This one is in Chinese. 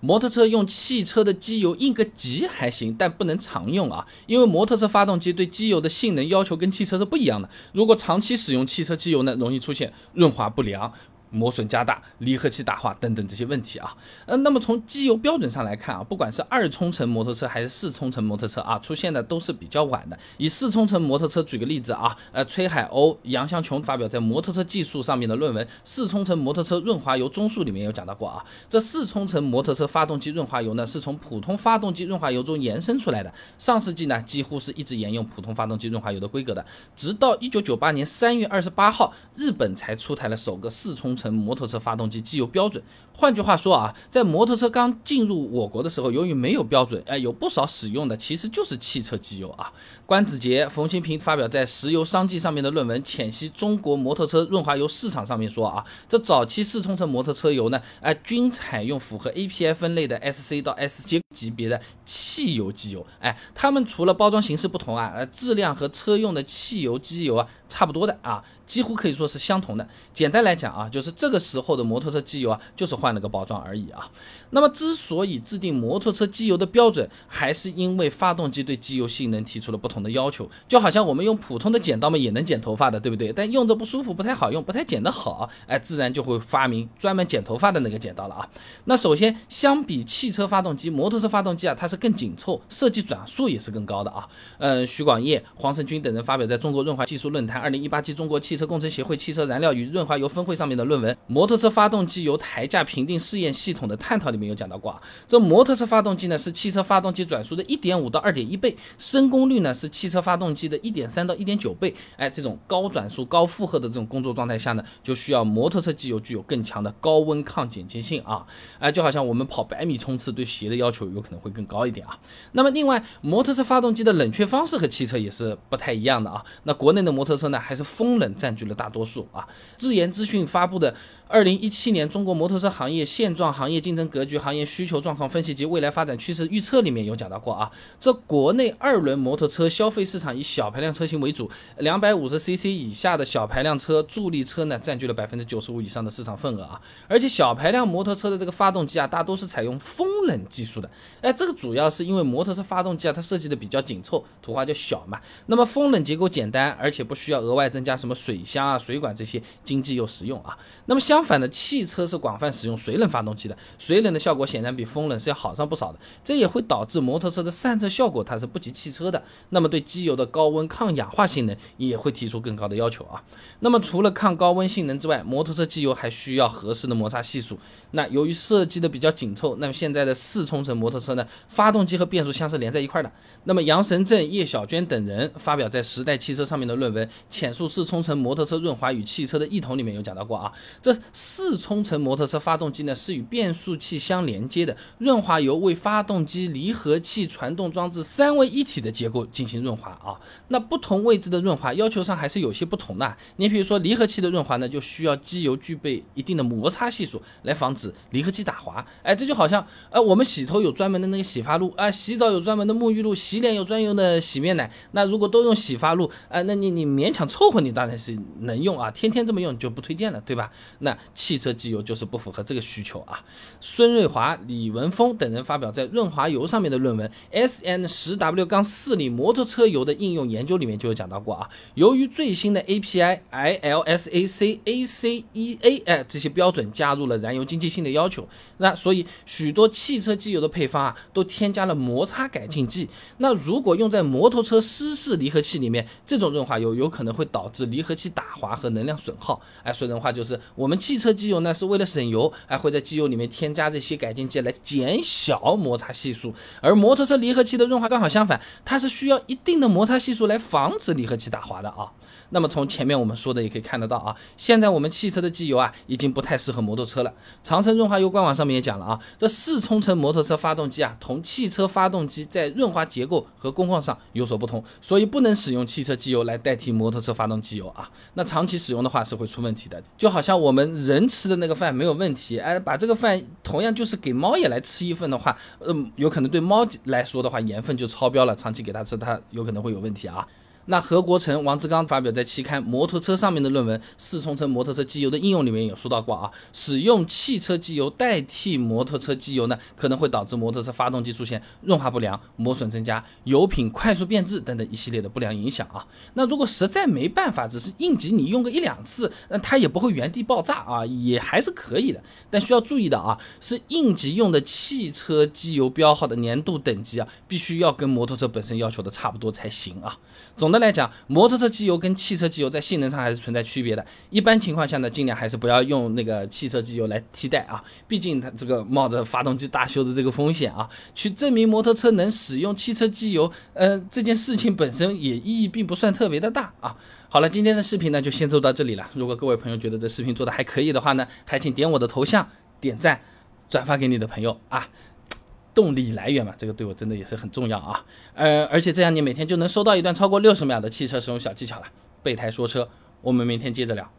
摩托车用汽车的机油应个急还行，但不能常用啊，因为摩托车发动机对机油的性能要求跟汽车是不一样的。如果长期使用汽车机油呢，容易出现润滑不良。磨损加大、离合器打滑等等这些问题啊，呃，那么从机油标准上来看啊，不管是二冲程摩托车还是四冲程摩托车啊，出现的都是比较晚的。以四冲程摩托车举个例子啊，呃，崔海鸥、杨向琼发表在《摩托车技术》上面的论文《四冲程摩托车润滑油综述》里面有讲到过啊，这四冲程摩托车发动机润滑油呢，是从普通发动机润滑油中延伸出来的。上世纪呢，几乎是一直沿用普通发动机润滑油的规格的，直到一九九八年三月二十八号，日本才出台了首个四冲。成摩托车发动机机油标准。换句话说啊，在摩托车刚进入我国的时候，由于没有标准，哎，有不少使用的其实就是汽车机油啊。关子杰、冯清平发表在《石油商记》上面的论文《浅析中国摩托车润滑油市场》上面说啊，这早期四冲程摩托车油呢，哎，均采用符合 API 分类的 SC 到 S 阶级别的汽油机油。哎，它们除了包装形式不同啊，呃，质量和车用的汽油机油啊差不多的啊，几乎可以说是相同的。简单来讲啊，就是这个时候的摩托车机油啊，就是换。换了个包装而已啊。那么，之所以制定摩托车机油的标准，还是因为发动机对机油性能提出了不同的要求。就好像我们用普通的剪刀嘛，也能剪头发的，对不对？但用着不舒服，不太好用，不太剪得好，哎，自然就会发明专门剪头发的那个剪刀了啊。那首先，相比汽车发动机，摩托车发动机啊，它是更紧凑，设计转速也是更高的啊。嗯，徐广业、黄胜军等人发表在中国润滑技术论坛二零一八期中国汽车工程协会汽车燃料与润滑油分会上面的论文《摩托车发动机油台架评评定试验系统的探讨》里面有讲到过啊。这摩托车发动机呢是汽车发动机转速的一点五到二点一倍，升功率呢是汽车发动机的一点三到一点九倍。哎，这种高转速、高负荷的这种工作状态下呢，就需要摩托车机油具有更强的高温抗剪切性啊。哎，就好像我们跑百米冲刺，对鞋的要求有可能会更高一点啊。那么另外，摩托车发动机的冷却方式和汽车也是不太一样的啊。那国内的摩托车呢，还是风冷占据了大多数啊。智研资讯发布的。二零一七年中国摩托车行行业现状、行业竞争格局、行业需求状况分析及未来发展趋势预测里面有讲到过啊，这国内二轮摩托车消费市场以小排量车型为主，两百五十 cc 以下的小排量车、助力车呢占据了百分之九十五以上的市场份额啊，而且小排量摩托车的这个发动机啊，大多是采用风冷技术的，哎，这个主要是因为摩托车发动机啊，它设计的比较紧凑，土话叫小嘛，那么风冷结构简单，而且不需要额外增加什么水箱啊、水管这些，经济又实用啊，那么。相反的，汽车是广泛使用水冷发动机的，水冷的效果显然比风冷是要好上不少的，这也会导致摩托车的散热效果它是不及汽车的，那么对机油的高温抗氧化性能也会提出更高的要求啊。那么除了抗高温性能之外，摩托车机油还需要合适的摩擦系数。那由于设计的比较紧凑，那么现在的四冲程摩托车呢，发动机和变速箱是连在一块的。那么杨神正、叶小娟等人发表在《时代汽车》上面的论文《浅述四冲程摩托车润滑与汽车的异同》里面有讲到过啊，这。四冲程摩托车发发动机呢是与变速器相连接的，润滑油为发动机离合器传动装置三位一体的结构进行润滑啊。那不同位置的润滑要求上还是有些不同的。你比如说离合器的润滑呢，就需要机油具备一定的摩擦系数来防止离合器打滑。哎，这就好像呃我们洗头有专门的那个洗发露啊，洗澡有专门的沐浴露，洗脸有专用的洗面奶。那如果都用洗发露啊，那你你勉强凑合你当然是能用啊，天天这么用就不推荐了，对吧？那汽车机油就是不符合这个需求啊。孙瑞华、李文峰等人发表在润滑油上面的论文《S N 十 W 杠四里摩托车油的应用研究》里面就有讲到过啊。由于最新的 A P I I L S A C A C E A 哎这些标准加入了燃油经济性的要求，那所以许多汽车机油的配方啊都添加了摩擦改进剂。那如果用在摩托车湿式离合器里面，这种润滑油有可能会导致离合器打滑和能量损耗。哎，说人话就是我们汽车机。机油呢是为了省油，还会在机油里面添加这些改进剂来减小摩擦系数，而摩托车离合器的润滑刚好相反，它是需要一定的摩擦系数来防止离合器打滑的啊。那么从前面我们说的也可以看得到啊，现在我们汽车的机油啊已经不太适合摩托车了。长城润滑油官网上面也讲了啊，这四冲程摩托车发动机啊同汽车发动机在润滑结构和工况上有所不同，所以不能使用汽车机油来代替摩托车发动机油啊。那长期使用的话是会出问题的，就好像我们人吃的那个饭没有问题，哎，把这个饭同样就是给猫也来吃一份的话，嗯，有可能对猫来说的话盐分就超标了，长期给它吃它有可能会有问题啊。那何国成、王志刚发表在期刊《摩托车》上面的论文《四冲程摩托车机油的应用》里面有说到过啊，使用汽车机油代替摩托车机油呢，可能会导致摩托车发动机出现润滑不良、磨损增加、油品快速变质等等一系列的不良影响啊。那如果实在没办法，只是应急你用个一两次，那它也不会原地爆炸啊，也还是可以的。但需要注意的啊，是应急用的汽车机油标号的年度等级啊，必须要跟摩托车本身要求的差不多才行啊。总的。来讲，摩托车机油跟汽车机油在性能上还是存在区别的。一般情况下呢，尽量还是不要用那个汽车机油来替代啊，毕竟它这个冒着发动机大修的这个风险啊，去证明摩托车能使用汽车机油，呃，这件事情本身也意义并不算特别的大啊。好了，今天的视频呢就先做到这里了。如果各位朋友觉得这视频做的还可以的话呢，还请点我的头像，点赞，转发给你的朋友啊。动力来源嘛，这个对我真的也是很重要啊。呃，而且这样你每天就能收到一段超过六十秒的汽车使用小技巧了。备胎说车，我们明天接着聊。